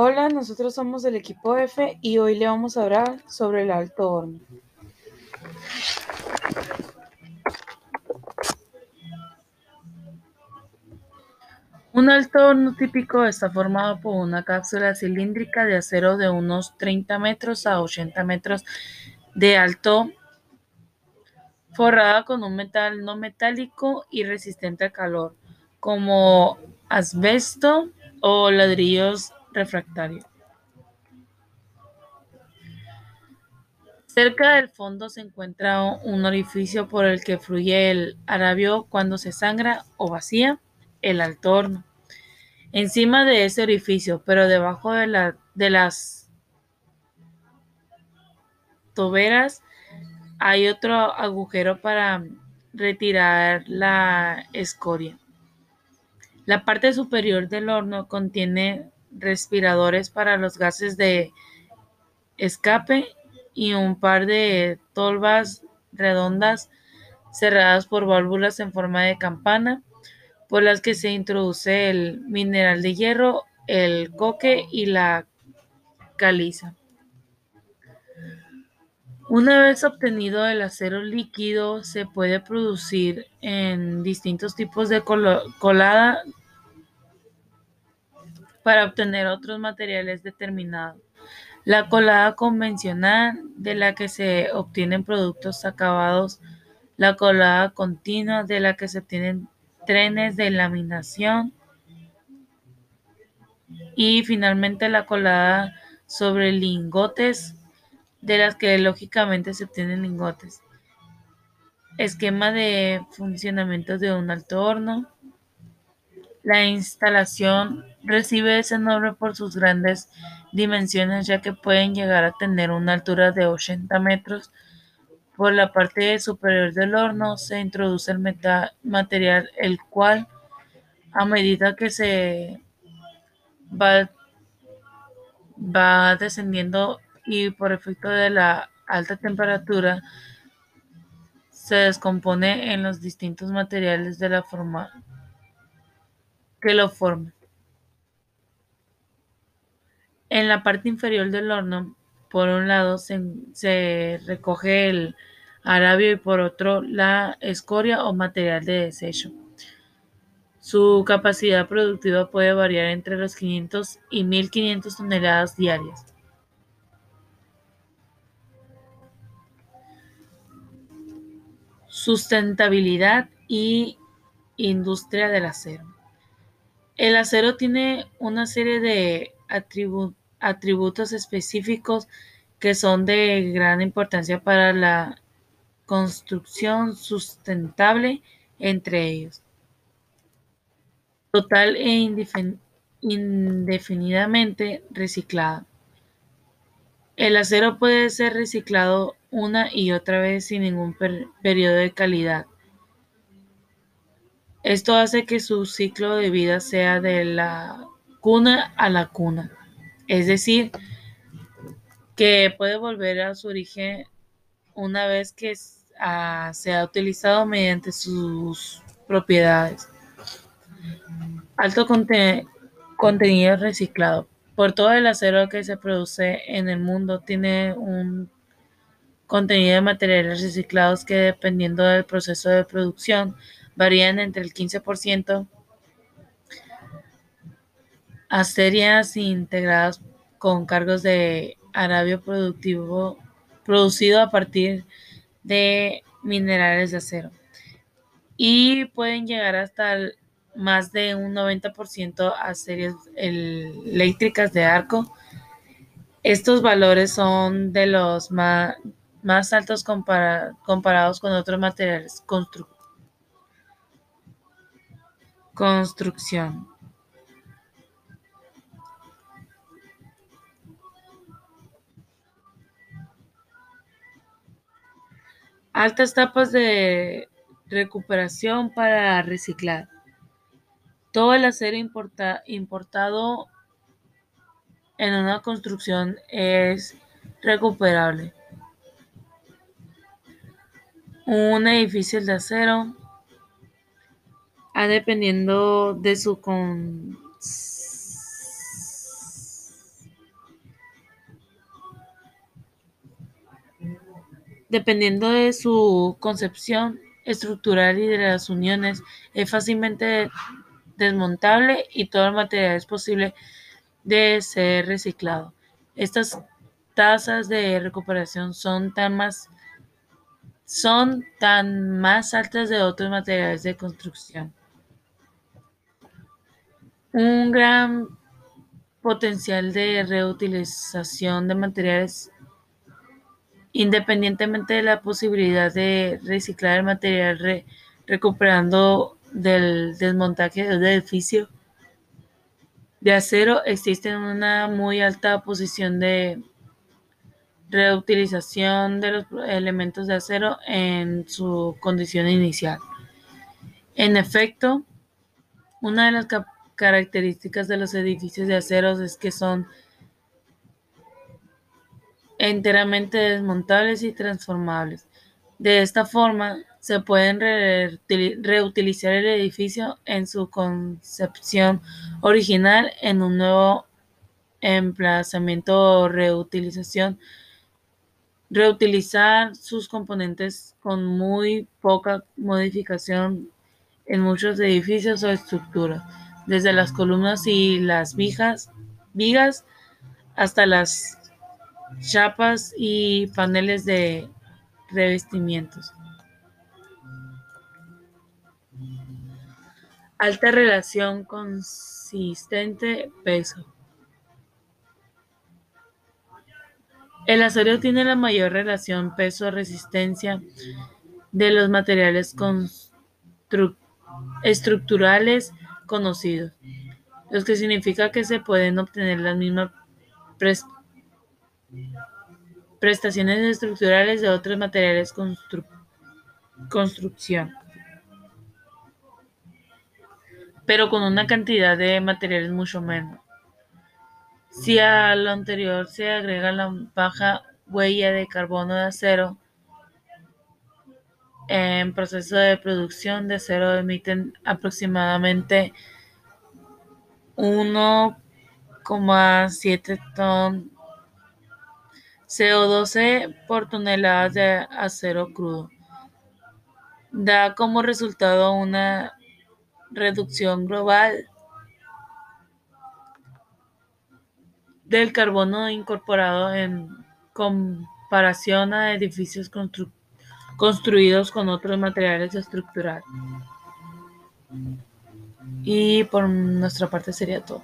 Hola, nosotros somos del equipo F y hoy le vamos a hablar sobre el alto horno. Un alto horno típico está formado por una cápsula cilíndrica de acero de unos 30 metros a 80 metros de alto, forrada con un metal no metálico y resistente al calor, como asbesto o ladrillos refractarios. Cerca del fondo se encuentra un orificio por el que fluye el arabio cuando se sangra o vacía el alto horno. Encima de ese orificio, pero debajo de las toberas, hay otro agujero para retirar la escoria. La parte superior del horno contiene respiradores para los gases de escape y un par de tolvas redondas cerradas por válvulas en forma de campana por las que se introduce el mineral de hierro, el coque y la caliza. Una vez obtenido el acero líquido, se puede producir en distintos tipos de colada para obtener otros materiales determinados. La colada convencional, de la que se obtienen productos acabados, la colada continua, de la que se obtienen trenes de laminación y finalmente la colada sobre lingotes, de las que lógicamente se obtienen lingotes. Esquema de funcionamiento de un alto horno. La instalación recibe ese nombre por sus grandes dimensiones, ya que pueden llegar a tener una altura de 80 metros. Por la parte superior del horno se introduce el material, el cual, a medida que se va, descendiendo y por efecto de la alta temperatura, se descompone en los distintos materiales de la forma que lo forman. En la parte inferior del horno, por un lado se, recoge el arabio y por otro la escoria o material de desecho. Su capacidad productiva puede variar entre los 500 y 1500 toneladas diarias. Sustentabilidad y industria del acero. El acero tiene una serie de atributos específicos que son de gran importancia para la construcción sustentable, entre ellos. Total e indefinidamente reciclada. El acero puede ser reciclado una y otra vez sin ningún periodo de calidad. Esto hace que su ciclo de vida sea de la cuna a la cuna, es decir, que puede volver a su origen una vez que ah, se ha utilizado mediante sus propiedades. Alto contenido reciclado. Por todo el acero que se produce en el mundo tiene un contenido de materiales reciclados que dependiendo del proceso de producción varían entre el 15% a series integradas con cargos de arabio productivo producido a partir de minerales de acero y pueden llegar hasta más de un 90% a series eléctricas de arco. Estos valores son de los más, altos comparados con otros materiales construcción. Altas tapas de recuperación para reciclar. Todo el acero importado en una construcción es recuperable. Un edificio de acero, a dependiendo de su con dependiendo de su concepción estructural y de las uniones, es fácilmente desmontable y todo el material es posible de ser reciclado. Estas tasas de recuperación son tan más, son tan más altas de otros materiales de construcción. Un gran potencial de reutilización de materiales independientemente de la posibilidad de reciclar el material recuperando del desmontaje del edificio de acero, existe una muy alta posición de reutilización de los elementos de acero en su condición inicial. En efecto, una de las características de los edificios de acero es que son enteramente desmontables y transformables. De esta forma, se pueden reutilizar el edificio en su concepción original en un nuevo emplazamiento o reutilización reutilizar sus componentes con muy poca modificación en muchos edificios o estructuras, desde las columnas y las vigas, vigas hasta las chapas y paneles de revestimientos. Alta relación consistente peso. El acero tiene la mayor relación peso-resistencia de los materiales estructurales conocidos, lo que significa que se pueden obtener las mismas prestaciones estructurales de otros materiales construcción, pero con una cantidad de materiales mucho menos. Si a lo anterior se agrega la baja huella de carbono de acero, en proceso de producción de acero emiten aproximadamente 1,7 ton CO2 por tonelada de acero crudo. Da como resultado una reducción global del carbono incorporado en comparación a edificios construidos con otros materiales estructurales. Y por nuestra parte sería todo.